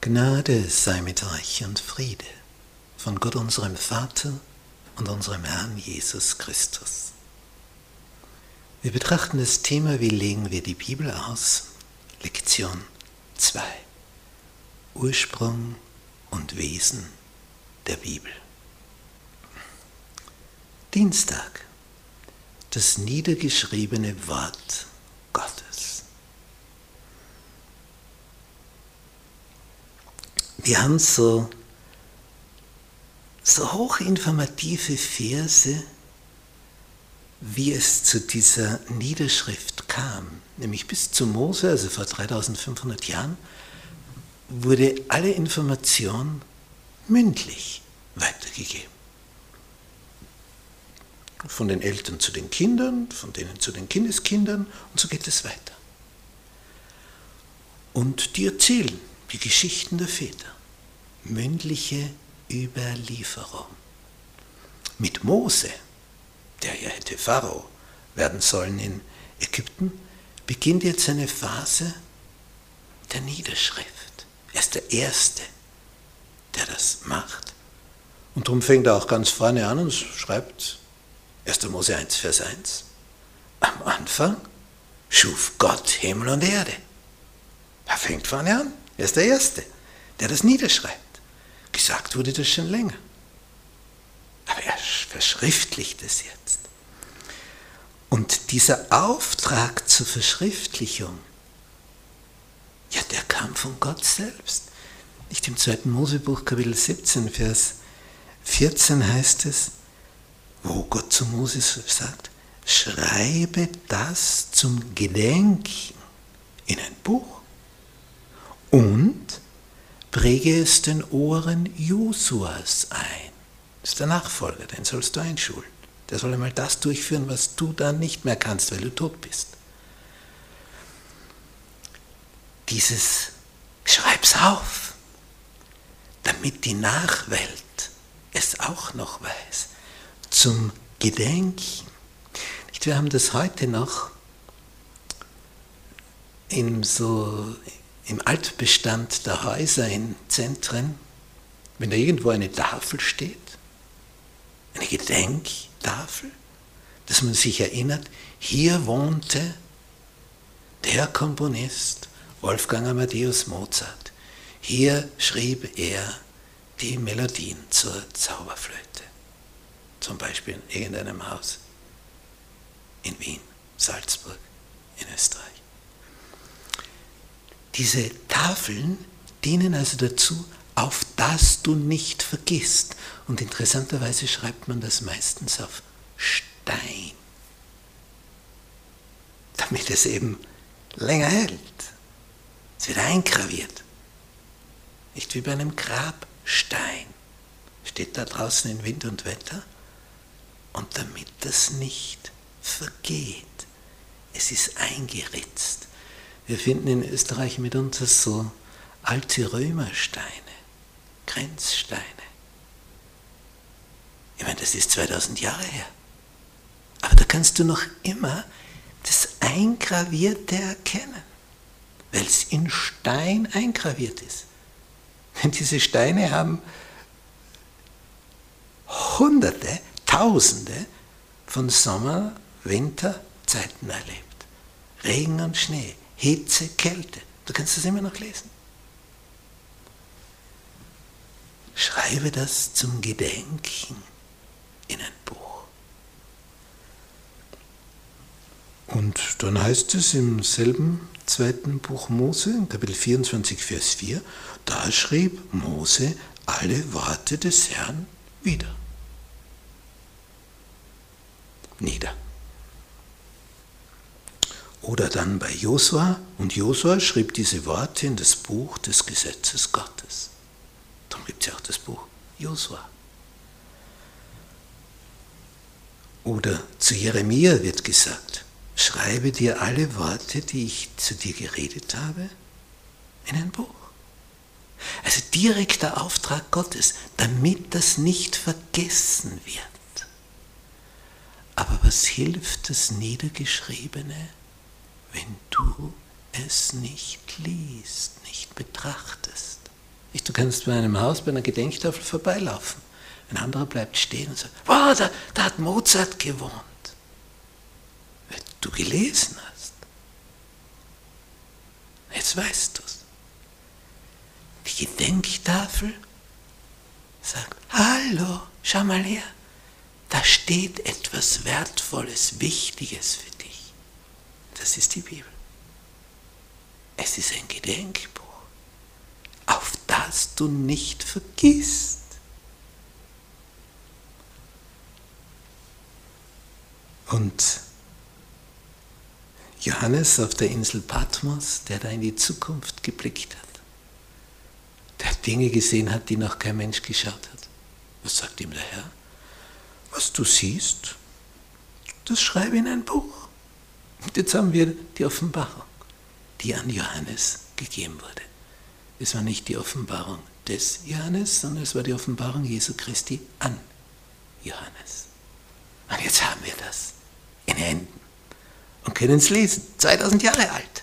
Gnade sei mit euch und Friede von Gott unserem Vater und unserem Herrn Jesus Christus. Wir betrachten das Thema, wie legen wir die Bibel aus? Lektion 2. Ursprung und Wesen der Bibel. Dienstag. Das niedergeschriebene Wort Gottes. Wir haben so, so hochinformative Verse, wie es zu dieser Niederschrift kam. Nämlich bis zu Mose, also vor 3500 Jahren, wurde alle Information mündlich weitergegeben. Von den Eltern zu den Kindern, von denen zu den Kindeskindern und so geht es weiter. Und die erzählen die Geschichten der Väter. Mündliche Überlieferung. Mit Mose, der ja hätte Pharao werden sollen in Ägypten, beginnt jetzt eine Phase der Niederschrift. Er ist der Erste, der das macht. Und darum fängt er auch ganz vorne an und schreibt 1. Mose 1, Vers 1. Am Anfang schuf Gott Himmel und Erde. Er fängt vorne an. Er ist der Erste, der das niederschreibt. Gesagt wurde das schon länger. Aber er verschriftlicht es jetzt. Und dieser Auftrag zur Verschriftlichung, ja, der kam von Gott selbst. Nicht im 2. Mosebuch Kapitel 17, Vers 14 heißt es, wo Gott zu Moses sagt, schreibe das zum Gedenken in ein Buch und präge es den Ohren Josuas ein. Das ist der Nachfolger, den sollst du einschulen. Der soll einmal das durchführen, was du dann nicht mehr kannst, weil du tot bist. Dieses Schreib's auf, damit die Nachwelt es auch noch weiß, zum Gedenken. Wir haben das heute noch in so im Altbestand der Häuser in Zentren, wenn da irgendwo eine Tafel steht, eine Gedenktafel, dass man sich erinnert, hier wohnte der Komponist Wolfgang Amadeus Mozart. Hier schrieb er die Melodien zur Zauberflöte, zum Beispiel in irgendeinem Haus in Wien, Salzburg, in Österreich. Diese Tafeln dienen also dazu, auf das du nicht vergisst. Und interessanterweise schreibt man das meistens auf Stein, damit es eben länger hält. Es wird eingraviert. Nicht wie bei einem Grabstein. Steht da draußen in Wind und Wetter. Und damit das nicht vergeht, es ist eingeritzt. Wir finden in Österreich mitunter so alte Römersteine, Grenzsteine. Ich meine, das ist 2000 Jahre her. Aber da kannst du noch immer das Eingravierte erkennen, weil es in Stein eingraviert ist. Denn diese Steine haben Hunderte, Tausende von Sommer, Winterzeiten erlebt. Regen und Schnee, Hitze, Kälte. Du kannst das immer noch lesen. Schreibe das zum Gedenken in ein Buch. Und dann heißt es im selben zweiten Buch Mose, Kapitel 24, Vers 4, da schrieb Mose alle Worte des Herrn wieder. Nieder. Oder dann bei Josua, und Josua schrieb diese Worte in das Buch des Gesetzes Gottes. Darum gibt es ja auch das Buch Josua. Oder zu Jeremia wird gesagt, schreibe dir alle Worte, die ich zu dir geredet habe, in ein Buch. Also direkter Auftrag Gottes, damit das nicht vergessen wird. Aber was hilft das Niedergeschriebene? Wenn du es nicht liest, nicht betrachtest. Du kannst bei einem Haus, bei einer Gedenktafel vorbeilaufen. Ein anderer bleibt stehen und sagt, wow, da, da hat Mozart gewohnt. Weil du gelesen hast. Jetzt weißt du es. Die Gedenktafel sagt, hallo, schau mal her, da steht etwas Wertvolles, Wichtiges für dich. Das ist die Bibel. Es ist ein Gedenkbuch, auf das du nicht vergisst. Und Johannes auf der Insel Patmos, der da in die Zukunft geblickt hat, der Dinge gesehen hat, die noch kein Mensch geschaut hat. Was sagt ihm der Herr? Was du siehst, das schreibe in ein Buch. Und jetzt haben wir die Offenbarung, die an Johannes gegeben wurde. Es war nicht die Offenbarung des Johannes, sondern es war die Offenbarung Jesu Christi an Johannes. Und jetzt haben wir das in Händen und können es lesen, 2000 Jahre alt.